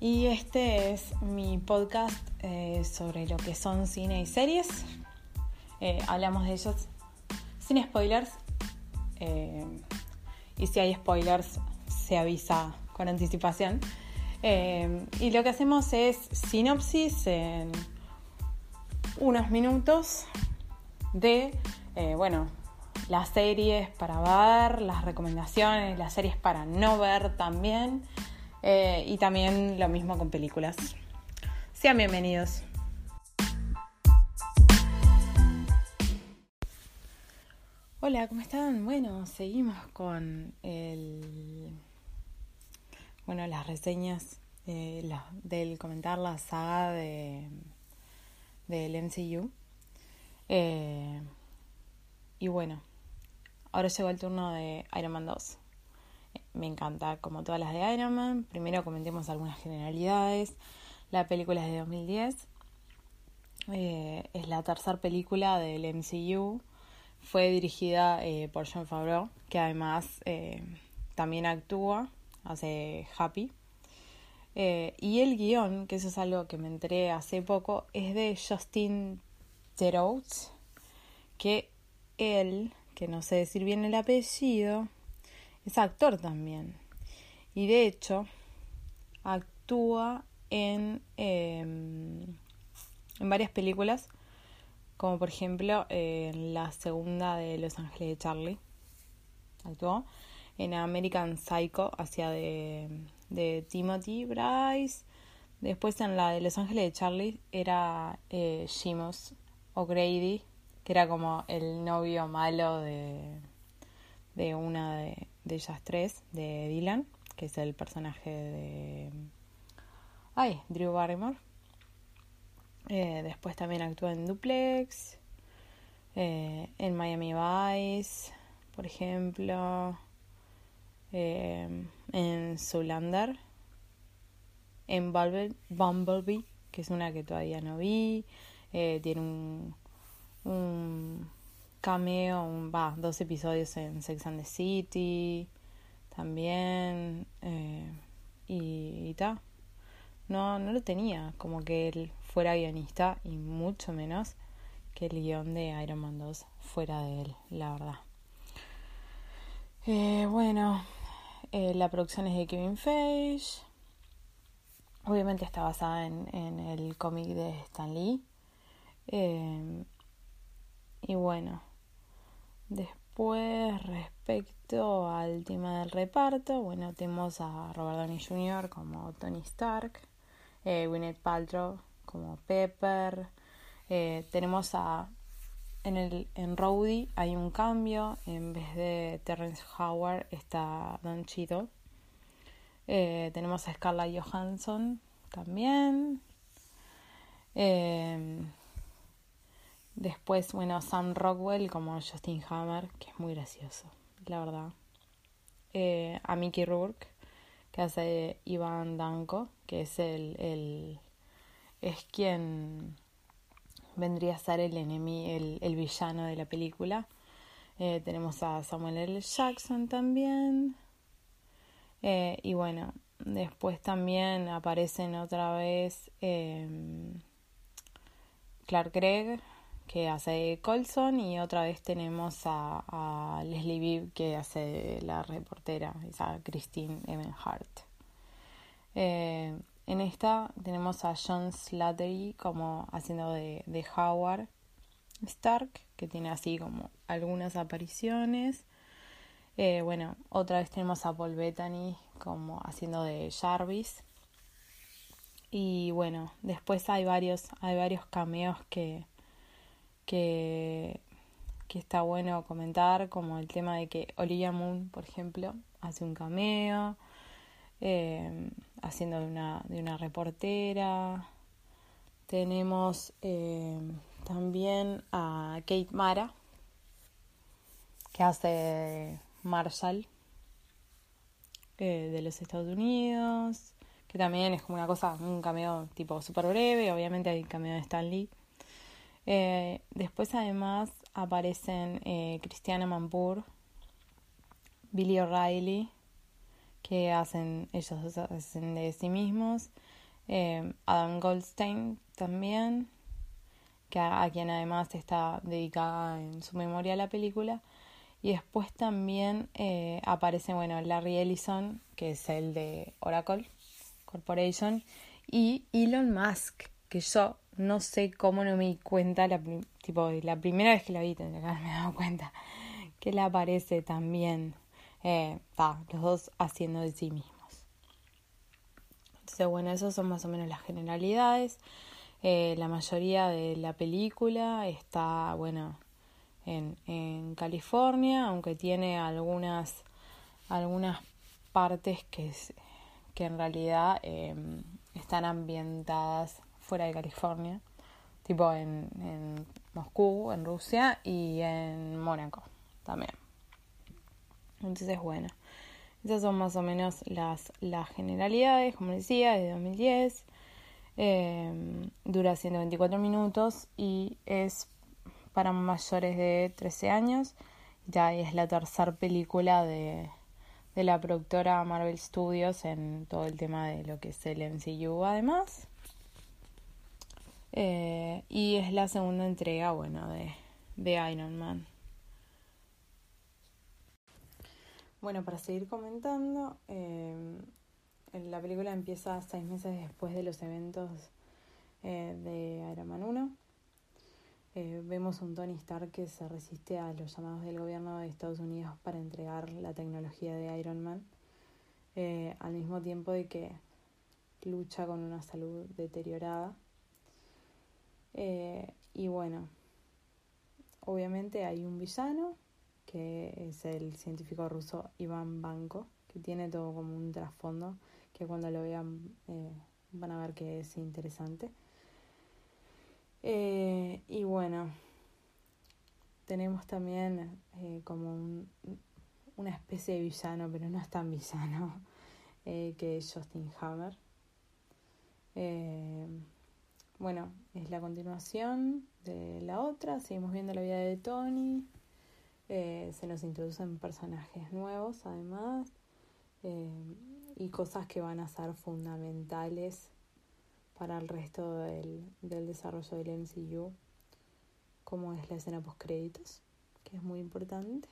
Y este es mi podcast eh, sobre lo que son cine y series. Eh, hablamos de ellos sin spoilers y si hay spoilers se avisa con anticipación. y lo que hacemos es sinopsis en unos minutos de, bueno, las series para ver, las recomendaciones, las series para no ver también. Eh, y también lo mismo con películas. Sean bienvenidos. Hola, ¿cómo están? Bueno, seguimos con el, bueno, las reseñas del comentar la saga de, del MCU. Eh, y bueno, Ahora llegó el turno de Iron Man 2. Me encanta, como todas las de Iron Man. Primero comentemos algunas generalidades. La película es de 2010. Eh, es la tercera película del MCU. Fue dirigida eh, por John Favreau, que además eh, también actúa, hace Happy. y el guion, que eso es algo que me enteré hace poco, es de Justin Theroux, que él que no sé decir bien el apellido, es actor también. Y de hecho, actúa en, em, en varias películas, como por ejemplo en la segunda de Los Ángeles de Charlie. Actuó en American Psycho, hacia de, de Timothy Bryce. Después en la de Los Ángeles de Charlie era eh, O'Grady, que era como el novio malo de, de una de, ellas tres, de Dylan, que es el personaje de... Ay, Drew Barrymore. Eh, después también actúa en Duplex, eh, en Miami Vice, por ejemplo, eh, en Zoolander, en Bumblebee, que es una que todavía no vi, tiene un cameo, va, dos episodios en Sex and the City también eh, y, tal. No, no lo tenía como que él fuera guionista y mucho menos que el guion de Iron Man 2 fuera de él, la verdad. Eh, bueno, eh, la producción es de Kevin Feige. Obviamente está basada en, en el cómic de Stan Lee. Y bueno, después respecto al tema del reparto, bueno, tenemos a Robert Downey Jr. como Tony Stark, eh, Gwyneth Paltrow como Pepper, eh, tenemos a en el en Rowdy hay un cambio en vez de Terrence Howard está Don Cheadle eh, tenemos a Scarlett Johansson también eh, Después, bueno, Sam Rockwell como Justin Hammer, que es muy gracioso, la verdad. Eh, a Mickey Rourke, que hace Ivan Danko, que es el, el es quien vendría a ser el enemigo, el, el, villano de la película. Eh, tenemos a Samuel L. Jackson también. Eh, y bueno, después también aparecen otra vez Clark Gregg, que hace Colson y otra vez tenemos a, Leslie Bibb que hace la reportera, esa Christine Ebenhart. Eh, en esta tenemos a John Slattery como haciendo de, Howard Stark, que tiene así como algunas apariciones. Eh, bueno, otra vez tenemos a Paul Bettany como haciendo de Jarvis. Y bueno, después hay varios, hay varios cameos que, que, que está bueno comentar, como el tema de que Olivia Moon, por ejemplo, hace un cameo, eh, haciendo de una, de una reportera. Tenemos eh, también a Kate Mara, que hace Marshall eh, de los Estados Unidos, que también es como una cosa, un cameo tipo súper breve, obviamente hay cameo de Stan Lee. Eh, después además aparecen eh, Cristiana Mampur, Billy O'Reilly, que hacen, ellos hacen de sí mismos, Adam Goldstein también, que a, quien además está dedicada en su memoria la película, y después también eh, aparece, bueno, Larry Ellison, que es el de Oracle Corporation, y Elon Musk, que yo no sé cómo no me di cuenta, la, tipo, la primera vez que la vi tendría que haberme dado cuenta, que él aparece también, eh, los dos haciendo de sí mismos. Entonces, bueno, esas son más o menos las generalidades. Eh, la mayoría de la película está, bueno, en, en California, aunque tiene algunas, algunas partes que, que en realidad em, están ambientadas fuera de California, tipo en, Moscú, en Rusia y en Mónaco también. Entonces, bueno, esas son más o menos las, las generalidades, como decía, de 2010. Eh, dura 124 minutos y es para mayores de 13 años. Ya es la tercera película de, de la productora Marvel Studios en todo el tema de lo que es el MCU además. Eh, y es la segunda entrega, bueno, de, de Iron Man. Bueno, para seguir comentando, eh, la película empieza seis meses después de los eventos eh, de Iron Man 1. Eh, vemos un Tony Stark que se resiste a los llamados del gobierno de Estados Unidos para entregar la tecnología de Iron Man, al mismo tiempo de que lucha con una salud deteriorada. Eh, y bueno, obviamente hay un villano, que es el científico ruso Iván Banco, que tiene todo como un trasfondo, que cuando lo vean van a ver que es interesante. Eh, y bueno, tenemos también eh, como un, una especie de villano, pero no es tan villano, eh, que es Justin Hammer. Eh, bueno, es la continuación de la otra, seguimos viendo la vida de Tony, eh, se nos introducen personajes nuevos además y cosas que van a ser fundamentales para el resto del, del desarrollo del MCU, como es la escena post créditos, que es muy importante.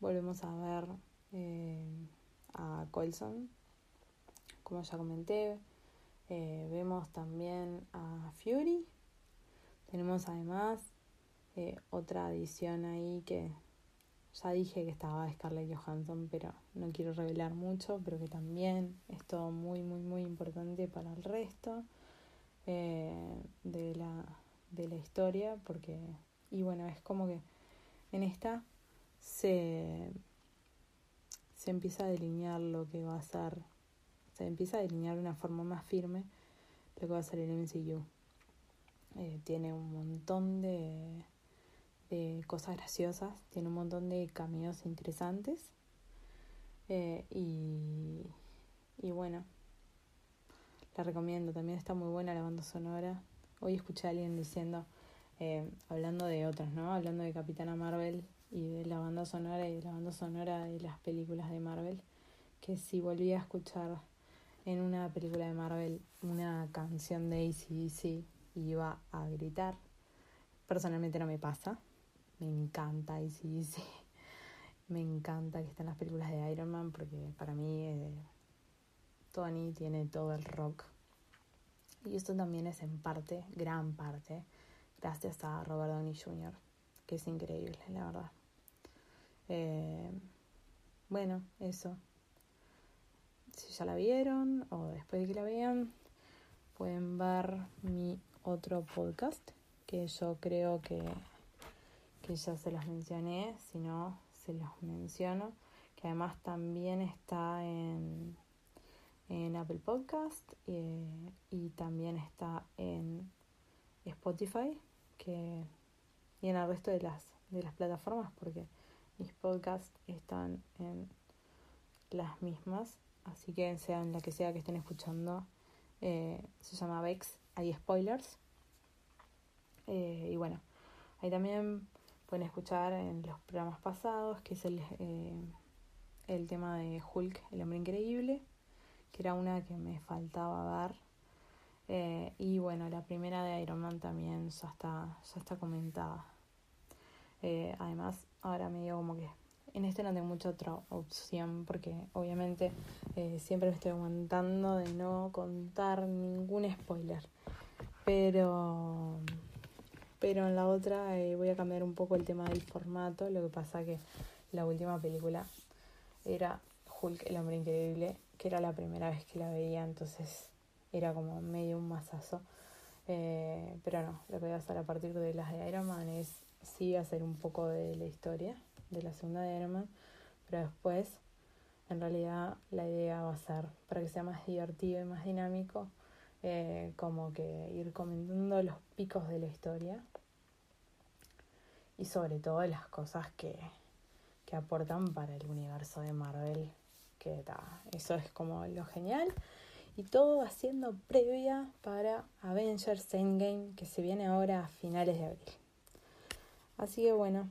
Volvemos a ver eh, a Colson, como ya comenté. Eh, vemos también a Fury. Tenemos además eh, otra adición ahí que ya dije que estaba Scarlett Johansson, pero no quiero revelar mucho, pero que también es todo muy, muy, muy importante para el resto eh, de, la, de la historia, porque, y bueno, es como que en esta se, se empieza a delinear lo que va a ser, empieza a delinear de una forma más firme lo que va a ser el MCU. Eh, tiene un montón de de cosas graciosas, tiene un montón de cameos interesantes. Eh, y, y bueno, la recomiendo, también está muy buena la banda sonora. Hoy escuché a alguien diciendo, eh, hablando de otras, ¿no? Hablando de Capitana Marvel y de la banda sonora y de la banda sonora de las películas de Marvel, que si volvía a escuchar en una película de Marvel una canción de ACDC iba a gritar. Personalmente no me pasa, me encanta y sí, me encanta que estén las películas de Iron Man porque para mí eh, Tony tiene todo el rock. Y esto también es en parte, gran parte, gracias a Robert Downey Jr., que es increíble, la verdad. Eh, bueno, eso. Si ya la vieron o después de que la vean, pueden ver mi otro podcast que yo creo que, que ya se los mencioné, si no, se los menciono, que además también está en, en Apple Podcast eh, y también está en Spotify que, y en el resto de las, de las plataformas porque mis podcasts están en las mismas, así que sea en la que sea que estén escuchando, eh, se llama Vex, hay spoilers. Eh, y bueno, ahí también pueden escuchar en los programas pasados, que es el, eh, el tema de Hulk, el hombre increíble, que era una que me faltaba ver. y bueno, la primera de Iron Man también ya está, ya está comentada. además, ahora me digo como que en este no tengo mucha otra opción porque obviamente eh, siempre me estoy aguantando de no contar ningún spoiler. Pero, pero en la otra eh, voy a cambiar un poco el tema del formato. Lo que pasa que la última película era Hulk, el hombre increíble, que era la primera vez que la veía, entonces era como medio un masazo. Eh, pero no, lo que voy a hacer a partir de las de Iron Man es sí hacer un poco de la historia de la segunda de pero después en realidad la idea va a ser para que sea más divertido y más dinámico, eh, como que ir comentando los picos de la historia y sobre todo las cosas que, que aportan para el universo de Marvel, que eso es como lo genial. Y todo haciendo previa para Avengers Endgame, que se viene ahora a finales de abril. Así que bueno,